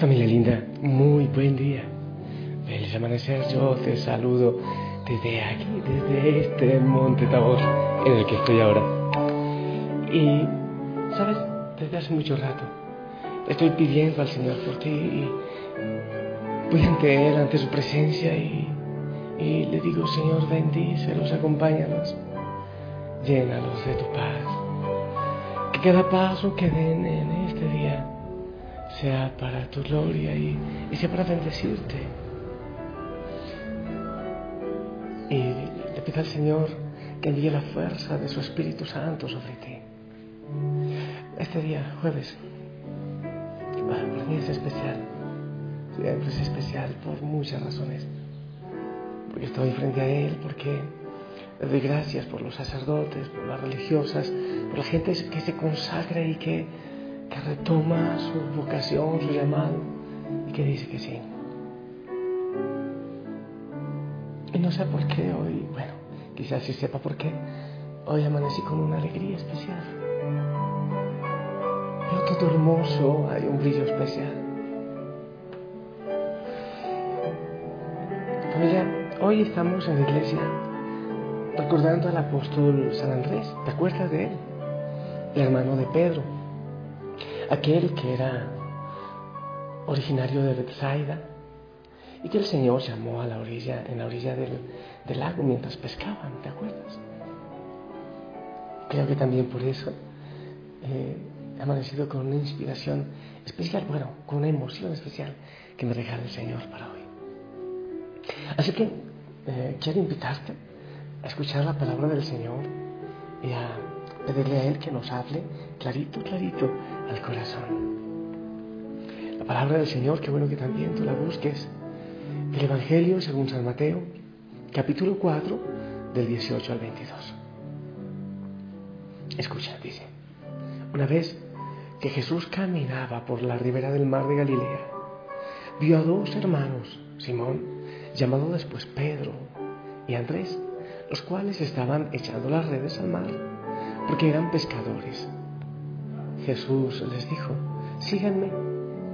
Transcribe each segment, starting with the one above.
Familia linda, muy buen día. Feliz amanecer, yo te saludo desde aquí, desde este monte Tabor en el que estoy ahora. Y, ¿sabes? Desde hace mucho rato estoy pidiendo al Señor por ti y voy ante Él, ante su presencia y, y le digo, Señor, bendícelos, acompáñalos, llénalos de tu paz. Que cada paso que den en sea para tu gloria y, y sea para bendecirte. Y le pido al Señor que envíe la fuerza de su Espíritu Santo sobre ti. Este día, jueves, para mí es especial. Siempre es especial por muchas razones. Porque estoy frente a Él, porque le doy gracias por los sacerdotes, por las religiosas, por la gente que se consagra y que que retoma su vocación, su llamado y que dice que sí. Y no sé por qué hoy, bueno, quizás sí sepa por qué, hoy amanecí con una alegría especial. Veo todo hermoso, hay un brillo especial. Familia, hoy estamos en la iglesia recordando al apóstol San Andrés. ¿Te acuerdas de él? El hermano de Pedro aquel que era originario de Bethsaida y que el Señor llamó a la orilla, en la orilla del, lago mientras pescaban, ¿te acuerdas? Creo que también por eso eh, he amanecido con una inspiración especial, bueno, con una emoción especial que me regala el Señor para hoy. Así que eh, quiero invitarte a escuchar la palabra del Señor y a pedirle a Él que nos hable clarito, clarito al corazón. La palabra del Señor, qué bueno que también tú la busques. El Evangelio según San Mateo, capítulo 4, del 18 al 22. Escucha, dice, una vez que Jesús caminaba por la ribera del mar de Galilea, vio a dos hermanos, Simón, llamado después Pedro, y Andrés, los cuales estaban echando las redes al mar, porque eran pescadores. Jesús les dijo, síganme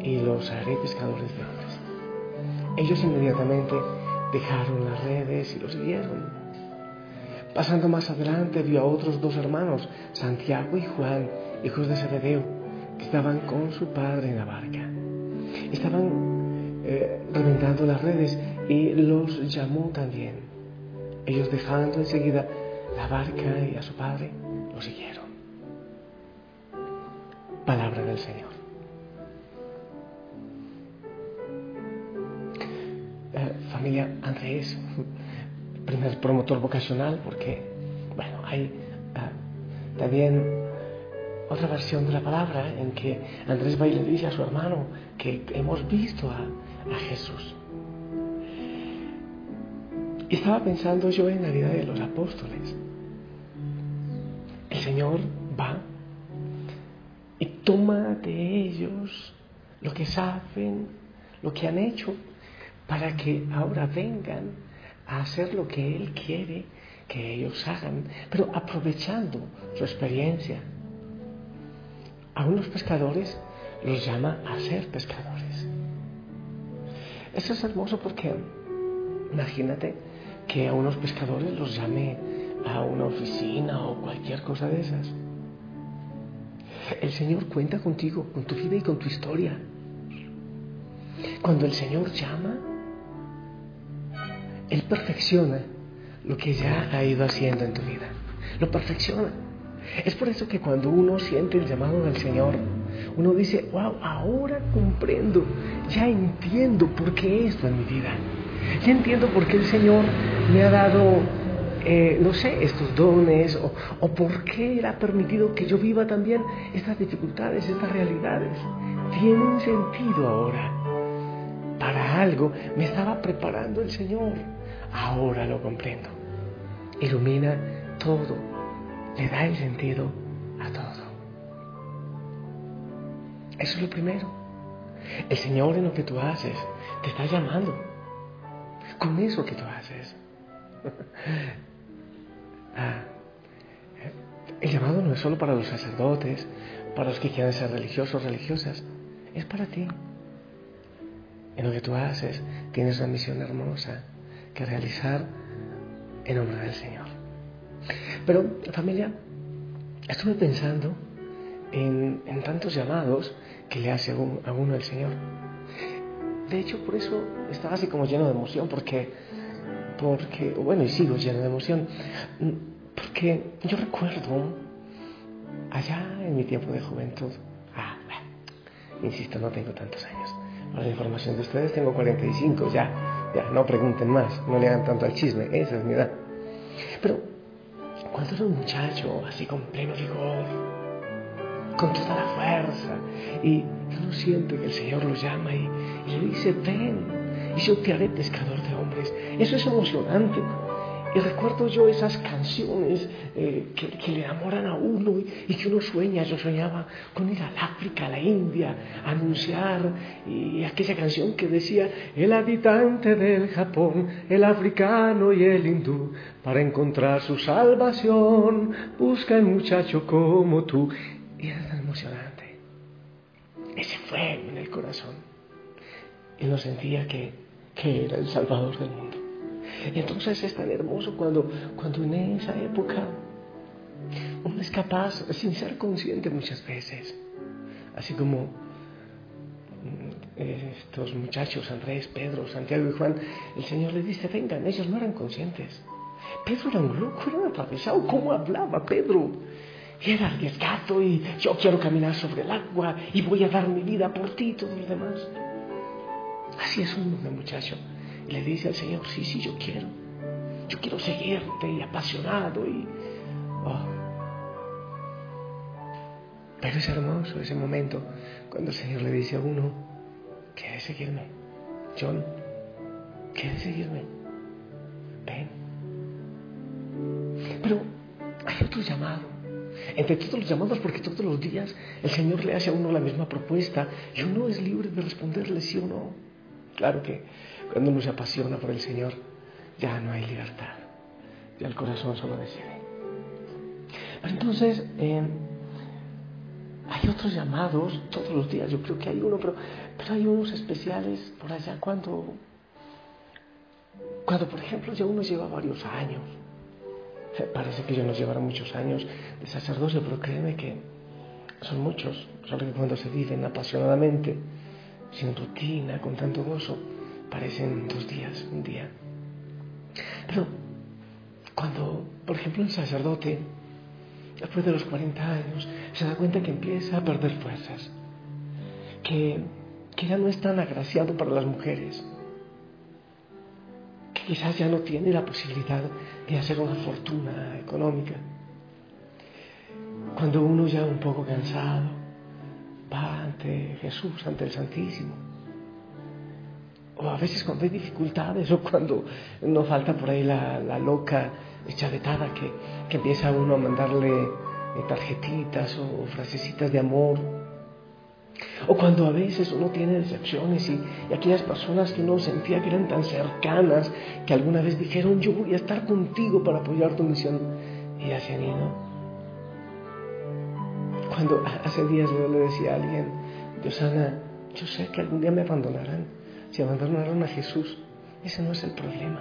y los haré pescadores de hombres. Ellos inmediatamente dejaron las redes y los siguieron. Pasando más adelante vio a otros dos hermanos, Santiago y Juan, hijos de Zebedeo, que estaban con su padre en la barca. Estaban eh, reventando las redes y los llamó también. Ellos dejando enseguida la barca y a su padre, lo siguieron. Palabra del Señor. Eh, familia Andrés, primer promotor vocacional, porque, bueno, hay uh, también otra versión de la palabra en que Andrés va y le dice a su hermano que hemos visto a, a Jesús. Y estaba pensando yo en la vida de los apóstoles. El Señor va toma de ellos lo que saben, lo que han hecho, para que ahora vengan a hacer lo que Él quiere que ellos hagan, pero aprovechando su experiencia. a unos pescadores los llama a ser pescadores. Eso es hermoso porque imagínate que a unos pescadores los llame a una oficina o cualquier cosa de esas. El Señor cuenta contigo, con tu vida y con tu historia. Cuando el Señor llama, Él perfecciona lo que ya ha ido haciendo en tu vida. Lo perfecciona. Es por eso que cuando uno siente el llamado del Señor, uno dice, wow, ahora comprendo, ya entiendo por qué esto en mi vida. Ya entiendo por qué el Señor me ha dado, eh, no sé, estos dones o, o por qué Él ha permitido que yo viva también estas dificultades, estas realidades. Tienen sentido ahora. Para algo me estaba preparando el Señor. Ahora lo comprendo. Ilumina todo. Le da el sentido a todo. Eso es lo primero. El Señor en lo que tú haces te está llamando. Con eso que tú haces. El llamado no es solo para los sacerdotes, para los que quieran ser religiosos o religiosas. Es para ti. En lo que tú haces tienes una misión hermosa que realizar en nombre del Señor. Pero familia, estuve pensando en, tantos llamados que le hace a uno el Señor. De hecho, por eso estaba así como lleno de emoción, porque, porque, bueno, y sigo lleno de emoción, porque yo recuerdo allá en mi tiempo de juventud, ah, insisto, no tengo tantos años, para la información de ustedes tengo 45, ya, ya, no pregunten más, no le hagan tanto al chisme, esa es mi edad. Pero cuando era un muchacho así con pleno vigor, con toda la fuerza. Y uno siente que el Señor lo llama y, le dice, ven, y yo te haré pescador de hombres. Eso es emocionante. Y recuerdo yo esas canciones eh, que, le enamoran a uno y, que uno sueña. Yo soñaba con ir al África, a la India, a anunciar. Y aquella canción que decía, el habitante del Japón, el africano y el hindú, para encontrar su salvación, busca el muchacho como tú. Y era tan emocionante. Ese fuego en el corazón. Y no sentía que, que era el Salvador del mundo. Entonces es tan hermoso cuando, cuando en esa época uno es capaz, sin ser consciente muchas veces, así como mm, estos muchachos, Andrés, Pedro, Santiago y Juan, el Señor les dice, vengan, ellos no eran conscientes. Pedro era un loco, era un atravesado, ¿cómo hablaba Pedro? Y era arriesgado y yo quiero caminar sobre el agua y voy a dar mi vida por ti y todo lo demás. Así es un muchacho. Le dice al Señor, sí, sí, yo quiero. Yo quiero seguirte y apasionado y... Oh. Pero es hermoso ese momento cuando el Señor le dice a uno, ¿quieres seguirme? John, ¿quieres seguirme? Ven. Pero hay otro llamado entre todos los llamados, porque todos los días el Señor le hace a uno la misma propuesta y uno es libre de responderle sí o no. Claro que cuando uno se apasiona por el Señor, ya no hay libertad, ya el corazón solo decide. Pero entonces, eh, hay otros llamados todos los días, yo creo que hay uno, pero, pero hay unos especiales por allá cuando, cuando, por ejemplo, ya uno lleva varios años. Parece que yo nos llevará muchos años de sacerdocio, pero créeme que son muchos, solo que cuando se viven apasionadamente, sin rutina, con tanto gozo, parecen dos días, un día. Pero cuando, por ejemplo, un sacerdote, después de los 40 años, se da cuenta que empieza a perder fuerzas, que, que ya no es tan agraciado para las mujeres, quizás ya no tiene la posibilidad de hacer una fortuna económica. Cuando uno ya un poco cansado va ante Jesús, ante el Santísimo, o a veces cuando hay dificultades o cuando no falta por ahí la, loca chavetada que, que empieza uno a mandarle eh, tarjetitas o frasecitas de amor o cuando a veces uno tiene decepciones y, aquellas personas que uno sentía que eran tan cercanas, que alguna vez dijeron, yo voy a estar contigo para apoyar tu misión, y ya se han ido. Cuando hace días yo le decía a alguien, Diosana, yo sé que algún día me abandonarán. Si abandonaron a Jesús, ese no es el problema.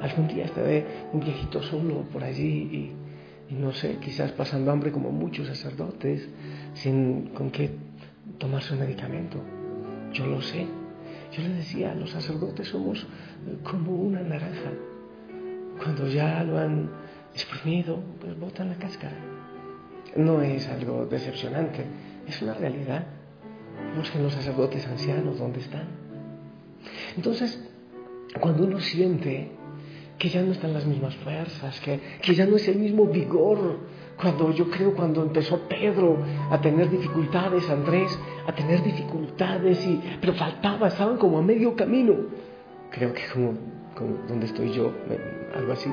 Algún día estaré un viejito solo por allí y, no sé, quizás pasando hambre como muchos sacerdotes, sin con qué tomarse un medicamento. Yo lo sé. Yo le decía, los sacerdotes somos como una naranja. Cuando ya lo han exprimido, pues botan la cáscara. No es algo decepcionante, es una realidad. Busquen los sacerdotes ancianos dónde están. Entonces, cuando uno siente que ya no están las mismas fuerzas, que, que ya no es el mismo vigor, cuando yo creo cuando empezó Pedro a tener dificultades, Andrés a tener dificultades, y, pero faltaba, estaban como a medio camino, creo que como, como donde estoy yo, algo así.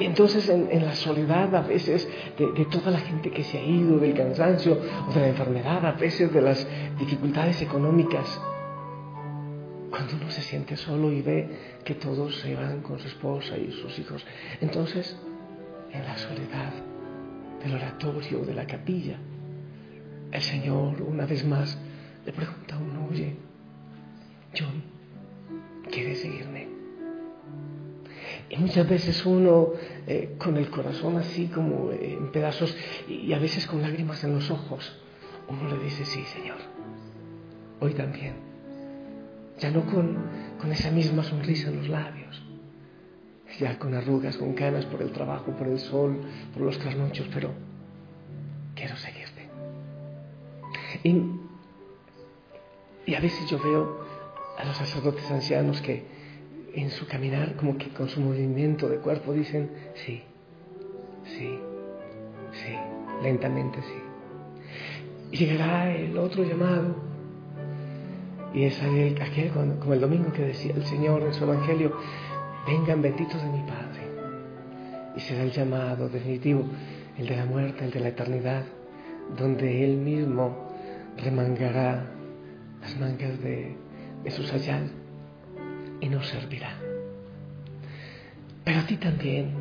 Y entonces en, la soledad a veces de, de, toda la gente que se ha ido, del cansancio o de la enfermedad, a veces de las dificultades económicas, cuando uno se siente solo y ve que todos se van con su esposa y sus hijos, entonces en la soledad del oratorio, de la capilla, el Señor una vez más le pregunta a uno, oye, John, ¿quieres seguirme? Y muchas veces uno eh, con el corazón así como en pedazos y a veces con lágrimas en los ojos, uno le dice, sí, Señor, hoy también ya no con, con esa misma sonrisa en los labios, ya con arrugas, con canas por el trabajo, por el sol, por los trasnochos, pero quiero seguirte. Y, y a veces yo veo a los sacerdotes ancianos que en su caminar, como que con su movimiento de cuerpo dicen, sí, sí, sí, lentamente sí. Y llegará el otro llamado y es aquel, como el domingo que decía el Señor en su Evangelio, vengan benditos de mi Padre. Y será el llamado definitivo, el de la muerte, el de la eternidad, donde Él mismo remangará las mangas de, de su sayal y nos servirá. Pero a ti también,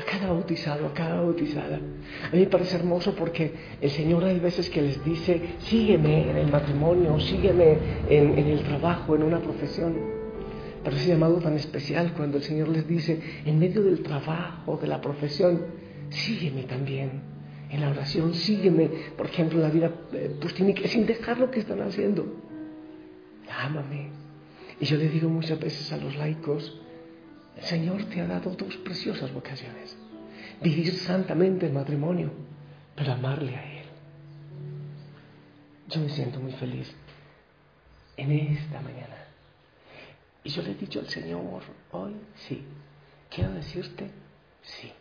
a cada bautizado, a cada bautizada. A mí me parece hermoso porque el Señor hay veces que les dice, sígueme en el matrimonio, sígueme en, en el trabajo, en una profesión. Pero ese llamado tan especial cuando el Señor les dice, en medio del trabajo, de la profesión, sígueme también. En la oración, sígueme, por ejemplo, en la vida eh, que sin dejar lo que están haciendo. Ámame. Y yo le digo muchas veces a los laicos, el Señor te ha dado dos preciosas vocaciones. Vivir santamente el matrimonio, pero amarle a Él. Yo me siento muy feliz en esta mañana. Y yo le he dicho al Señor hoy, sí. Quiero decirte, sí.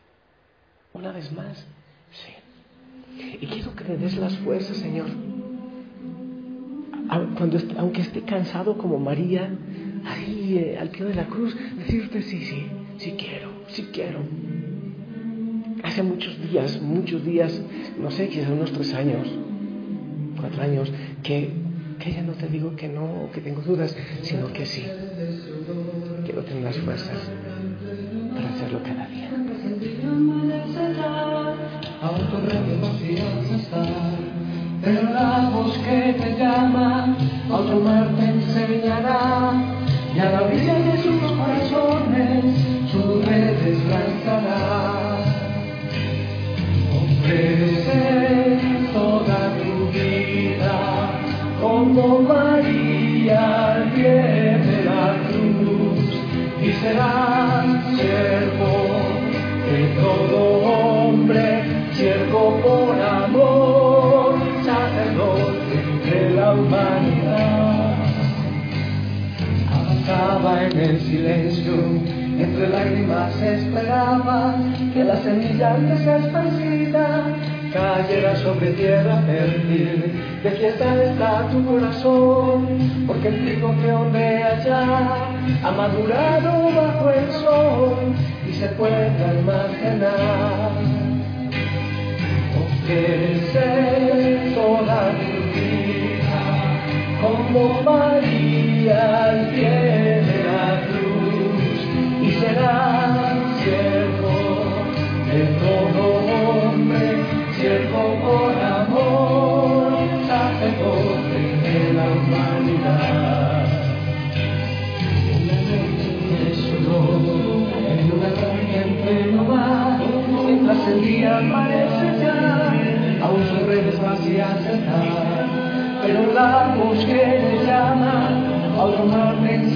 Una vez más, sí. Y quiero que me des las fuerzas, Señor. Cuando, aunque esté cansado como María, ahí eh, al pie de la cruz, decirte sí, sí, sí quiero, sí quiero. Hace muchos días, muchos días, no sé, quizás unos tres años, cuatro años, que, que ya no te digo que no, que tengo dudas, sino que sí. Quiero tener las fuerzas para hacerlo cada día. Y a la orilla de sus corazones sus redes lanzará. Ofrece toda tu vida como María al pie de la cruz y serás siervo de todo hombre, siervo por silencio, entre lágrimas esperaba que la semilla que se esparcida cayera sobre tierra fértil. De fiesta está tu corazón, porque el trigo que ondea ya ha madurado bajo el sol y se puede almacenar. Ofrece toda tu vida como María el día parece ya, aún sus redes vacías están, pero la voz que le llama, a otro mar te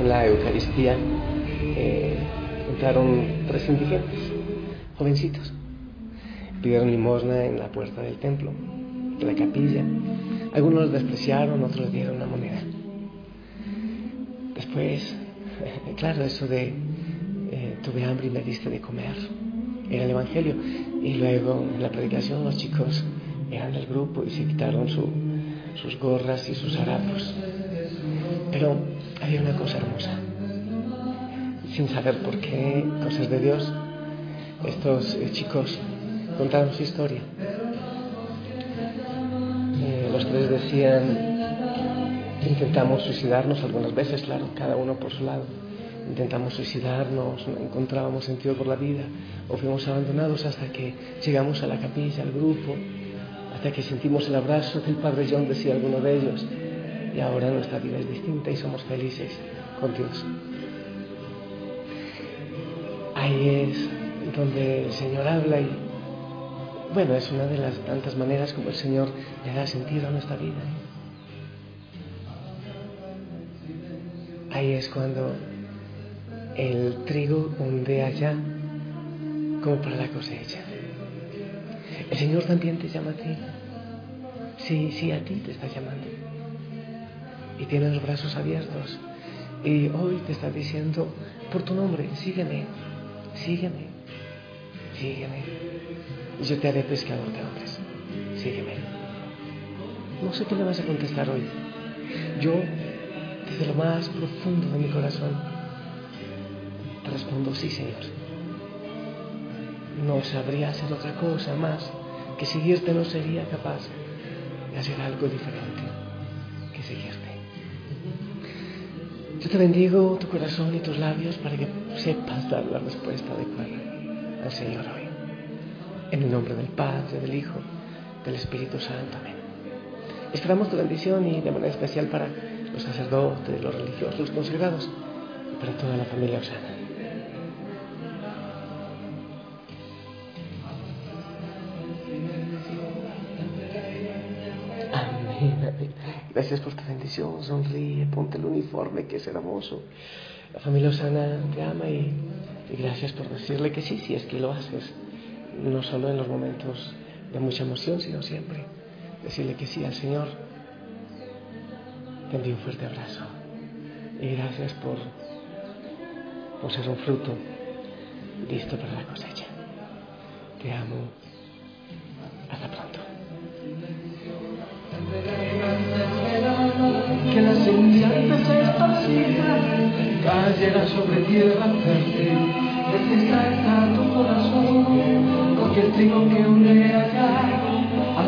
en la Eucaristía, eh, entraron tres indigentes, jovencitos. Pidieron limosna en la puerta del templo, de la capilla. Algunos los despreciaron, otros dieron una moneda. Después, claro, eso de eh, tuve hambre y me diste de comer, era el Evangelio. Y luego en la predicación los chicos eran del grupo y se quitaron su, sus gorras y sus harapos. Pero había una cosa hermosa sin saber por qué, cosas de Dios, estos eh, chicos contaron su historia. Eh, los tres decían, intentamos suicidarnos algunas veces, claro, cada uno por su lado. Intentamos suicidarnos, no encontrábamos sentido por la vida, o fuimos abandonados hasta que llegamos a la capilla, al grupo, hasta que sentimos el abrazo del Padre John, decía alguno de ellos, y ahora nuestra vida es distinta y somos felices con Dios. Ahí es donde el Señor habla y, bueno, es una de las tantas maneras como el Señor le da sentido a nuestra vida. Ahí es cuando el trigo hunde allá como para la cosecha. El Señor también te llama a ti. Sí, sí, a ti te está llamando. Y tiene los brazos abiertos. Y hoy te está diciendo, por tu nombre, sígueme, sígueme, sígueme. Y yo te haré pescador de hombres. Sígueme. No sé qué le vas a contestar hoy. Yo, desde lo más profundo de mi corazón, te respondo, sí, Señor. No sabría hacer otra cosa más que seguirte, no sería capaz de hacer algo diferente que seguirte. Yo te bendigo tu corazón y tus labios para que sepas dar la respuesta adecuada al Señor hoy. En el nombre del Padre, del Hijo, del Espíritu Santo. Amén. Esperamos tu bendición y de manera especial para los sacerdotes, los religiosos, los consagrados y para toda la familia Osana. Gracias por tu bendición. Sonríe, ponte el uniforme que es hermoso. La familia Osana te ama y, gracias por decirle que sí, si es que lo haces. No solo en los momentos de mucha emoción, sino siempre. Decirle que sí al Señor. Te envío un fuerte abrazo. Y gracias por, por ser un fruto listo para la cosecha. Te amo. Cayera sobre tierra fértil, de fiesta está tu corazón, porque el trigo que une allá, ha